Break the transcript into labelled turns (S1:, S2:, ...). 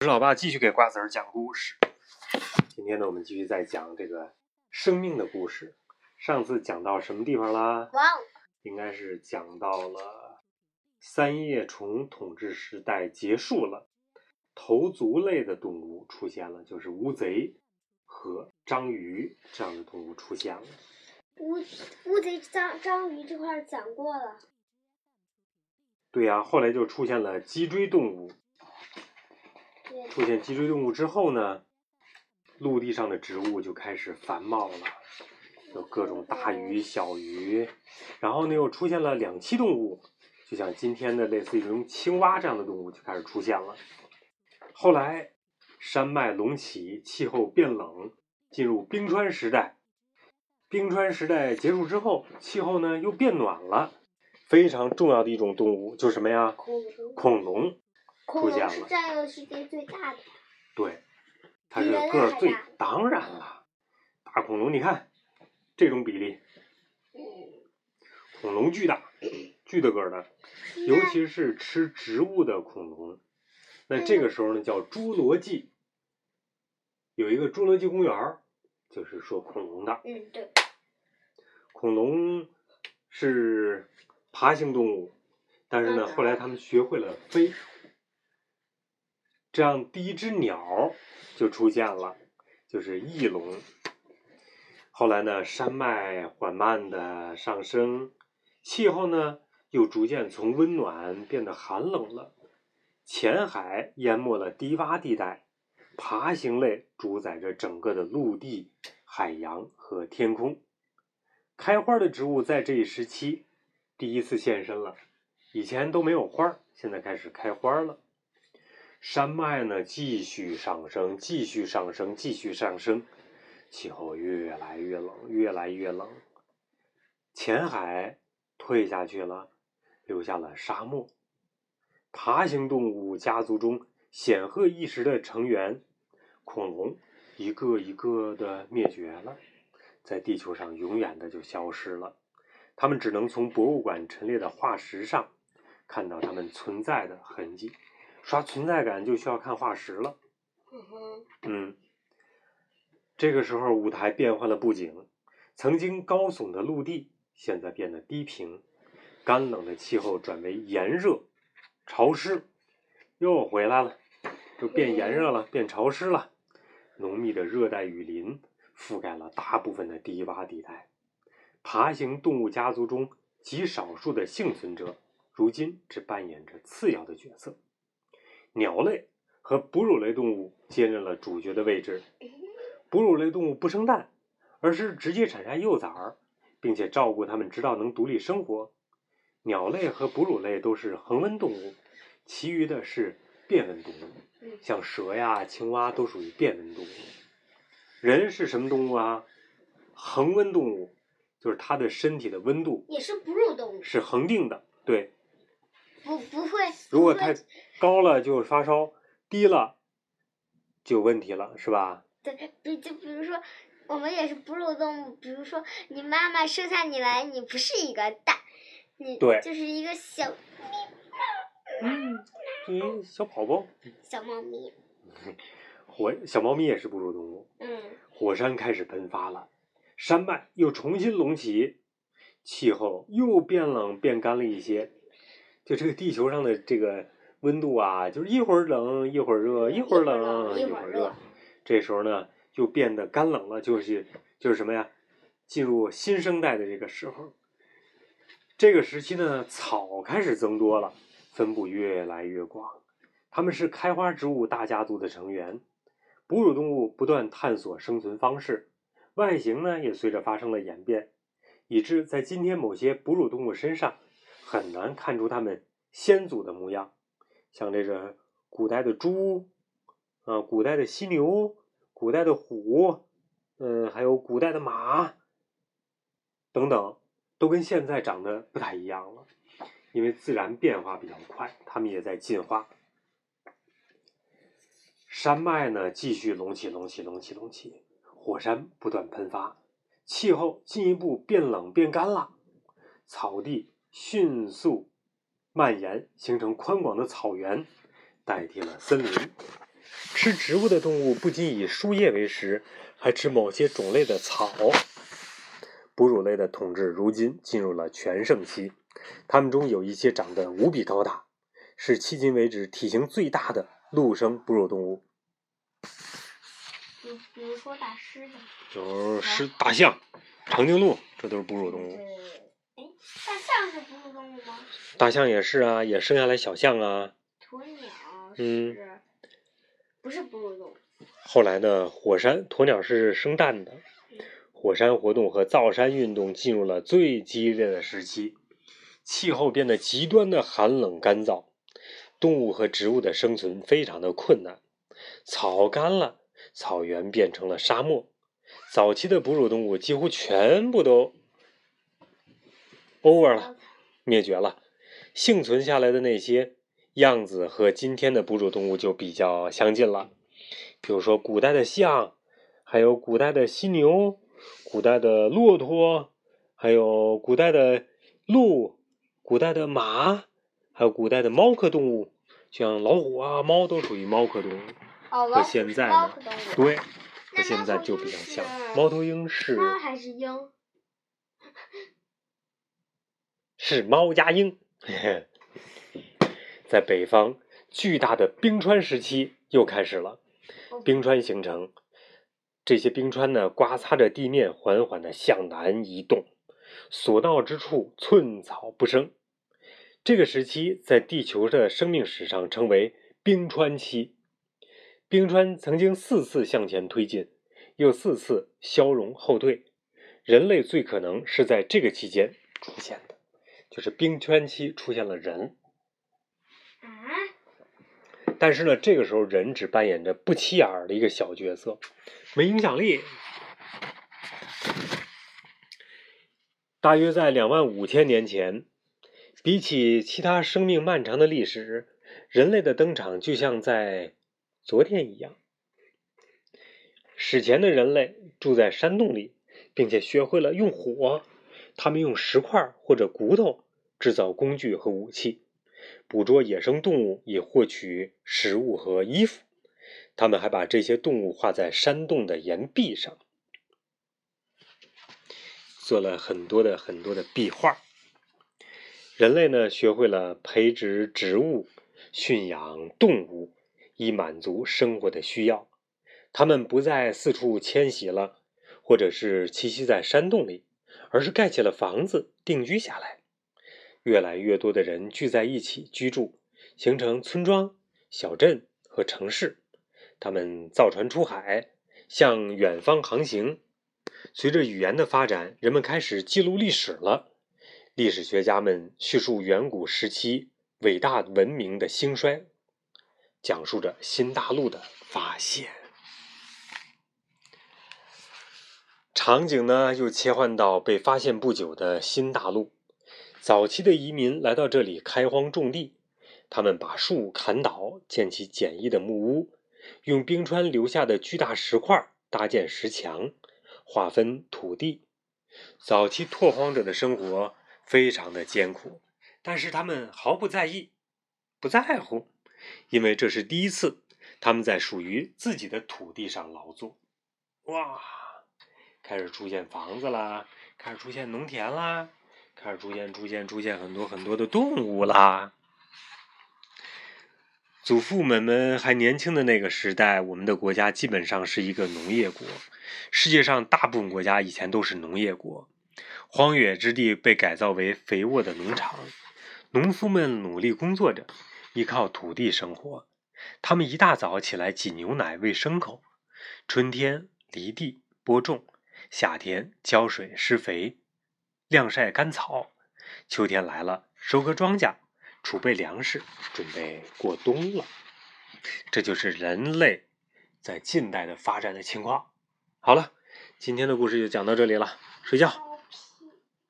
S1: 我是老爸，继续给瓜子儿讲故事。今天呢，我们继续在讲这个生命的故事。上次讲到什么地方啦？
S2: 哇哦，
S1: 应该是讲到了三叶虫统治时代结束了，头足类的动物出现了，就是乌贼和章鱼这样的动物出现了。
S2: 乌乌贼章章鱼这块儿讲过了，
S1: 对呀、后来就出现了脊椎动物。
S2: 对，
S1: 出现脊椎动物之后呢，陆地上的植物就开始繁茂了，有各种大鱼、小鱼，然后呢又出现了两栖动物，就像今天的类似于这种青蛙这样的动物就开始出现了。后来山脉隆起，气候变冷，进入冰川时代。冰川时代结束之后，气候呢又变暖了。非常重要的一种动物就是什么呀？
S2: 恐龙，
S1: 恐龙。
S2: 恐
S1: 出现了
S2: 占有世界最大的，
S1: 对，它是个儿最
S2: 大，
S1: 当然了，大恐龙，你看这种比例，
S2: 嗯，
S1: 恐龙巨大，巨大个儿的，尤其是吃植物的恐龙。那这个时候呢，叫侏罗纪，有一个侏罗纪公园儿，就是说恐龙的。
S2: 嗯对，
S1: 恐龙是爬行动物，但是呢，
S2: 嗯
S1: 后来他们学会了飞，这样第一只鸟就出现了，就是翼龙。后来呢，山脉缓慢的上升，气候呢又逐渐从温暖变得寒冷了，浅海淹没了低洼地带，爬行类主宰着整个的陆地、海洋和天空。开花的植物在这一时期第一次现身了，以前都没有花，现在开始开花了。山脉呢继续上升，继续上升，继续上升，气候越来越冷，越来越冷。浅海退下去了，留下了沙漠。爬行动物家族中显赫一时的成员恐龙，一个一个的灭绝了。在地球上永远的就消失了。它们只能从博物馆陈列的化石上看到它们存在的痕迹。刷存在感就需要看化石了。
S2: 嗯
S1: 这个时候舞台变换了布景，曾经高耸的陆地现在变得低平，干冷的气候转为炎热、潮湿，又回来了，就变炎热了，变潮湿了。浓密的热带雨林覆盖了大部分的低洼地带。爬行动物家族中极少数的幸存者，如今只扮演着次要的角色。鸟类和哺乳类动物接任了主角的位置。哺乳类动物不生蛋，而是直接产下幼崽儿，并且照顾它们直到能独立生活。鸟类和哺乳类都是恒温动物，其余的是变温动物，
S2: 嗯
S1: 像蛇呀、青蛙都属于变温动物。人是什么动物啊？恒温动物，就是它的身体的温度
S2: 也是哺乳动物，
S1: 是恒定的。对，
S2: 不不会，
S1: 如果太高了就发烧，低了就有问题了，是吧？
S2: 对，比就比如说，我们也是哺乳动物。比如说，你妈妈生下你来，你不是一个蛋，你
S1: 对
S2: 就是一个小
S1: 嗯，嗯，小宝宝，
S2: 小猫咪。
S1: 火小猫咪也是哺乳动物。
S2: 嗯，
S1: 火山开始喷发了，山脉又重新隆起，气候又变冷变干了一些。就这个地球上的这个温度啊，就是一会儿冷一会儿热，一会儿冷
S2: 一会儿热。
S1: 这时候呢，就变得干冷了，就是就是什么呀？进入新生代的这个时候，这个时期呢，草开始增多了，分布越来越广。它们是开花植物大家族的成员。哺乳动物不断探索生存方式，外形呢也随着发生了演变，以致在今天某些哺乳动物身上很难看出它们先祖的模样，像这个古代的猪，啊、古代的犀牛，古代的虎，嗯、还有古代的马等等，都跟现在长得不太一样了，因为自然变化比较快，它们也在进化。山脉呢继续隆起，隆起，隆起，隆起，火山不断喷发，气候进一步变冷变干了，草地迅速蔓延，形成宽广的草原，代替了森林。吃植物的动物不仅以树叶为食，还吃某些种类的草。哺乳类的统治如今进入了全盛期，它们中有一些长得无比高大，是迄今为止体型最大的陆生哺乳动物。
S2: 比比如说大狮子。
S1: 就是狮、大象、长颈鹿，这都是哺乳动物。
S2: 哎，大象是哺乳动物吗？
S1: 大象也是啊，也生下来小象啊。
S2: 鸵鸟
S1: 嗯
S2: 是，不是哺乳动物。
S1: 后来呢，火山鸵鸟是生蛋的，火山活动和造山运动进入了最激烈的时期，气候变得极端的寒冷干燥，动物和植物的生存非常的困难，草干了，草原变成了沙漠，早期的哺乳动物几乎全部都 over 了，灭绝了，幸存下来的那些样子和今天的哺乳动物就比较相近了。比如说古代的象，还有古代的犀牛、古代的骆驼，还有古代的鹿、古代的马，还有古代的猫科动物，像老虎啊、猫都属于猫科动物。
S2: 哦，
S1: 和现在呢。对，和现在就比较像。猫头鹰是
S2: 猫还是鹰？
S1: 是猫加鹰。嘿嘿在北方，巨大的冰川时期又开始了。冰川形成，这些冰川呢，刮擦着地面，缓缓的向南移动，所到之处寸草不生。这个时期在地球的生命史上称为冰川期。冰川曾经四次向前推进，又四次消融后退。人类最可能是在这个期间出现的，就是冰川期出现了人。
S2: 啊，
S1: 但是呢，这个时候人只扮演着不起眼的一个小角色，没影响力。大约在两万五千年前，比起其他生命漫长的历史，人类的登场就像在昨天一样。史前的人类住在山洞里，并且学会了用火。他们用石块或者骨头制造工具和武器。捕捉野生动物以获取食物和衣服，他们还把这些动物画在山洞的岩壁上，做了很多的很多的壁画。人类呢，学会了培植植物、驯养动物，以满足生活的需要。他们不再四处迁徙了，或者是栖息在山洞里，而是盖起了房子定居下来。越来越多的人聚在一起居住，形成村庄、小镇和城市。他们造船出海，向远方航行。随着语言的发展，人们开始记录历史了。历史学家们叙述远古时期伟大文明的兴衰，讲述着新大陆的发现。场景呢，又切换到被发现不久的新大陆。早期的移民来到这里开荒种地，他们把树砍倒，建起简易的木屋，用冰川留下的巨大石块搭建石墙，划分土地。早期拓荒者的生活非常的艰苦，但是他们毫不在意，不在乎，因为这是第一次他们在属于自己的土地上劳作。哇，开始出现房子啦，开始出现农田啦。开始逐渐、逐渐、出现很多很多的动物啦。祖父们们还年轻的那个时代，我们的国家基本上是一个农业国。世界上大部分国家以前都是农业国，荒野之地被改造为肥沃的农场，农夫们努力工作着，依靠土地生活。他们一大早起来挤牛奶喂牲口，春天犁地播种，夏天浇水施肥。晾晒干草，秋天来了，收割庄稼，储备粮食，准备过冬了。这就是人类在近代的发展的情况。好了，今天的故事就讲到这里了，睡觉。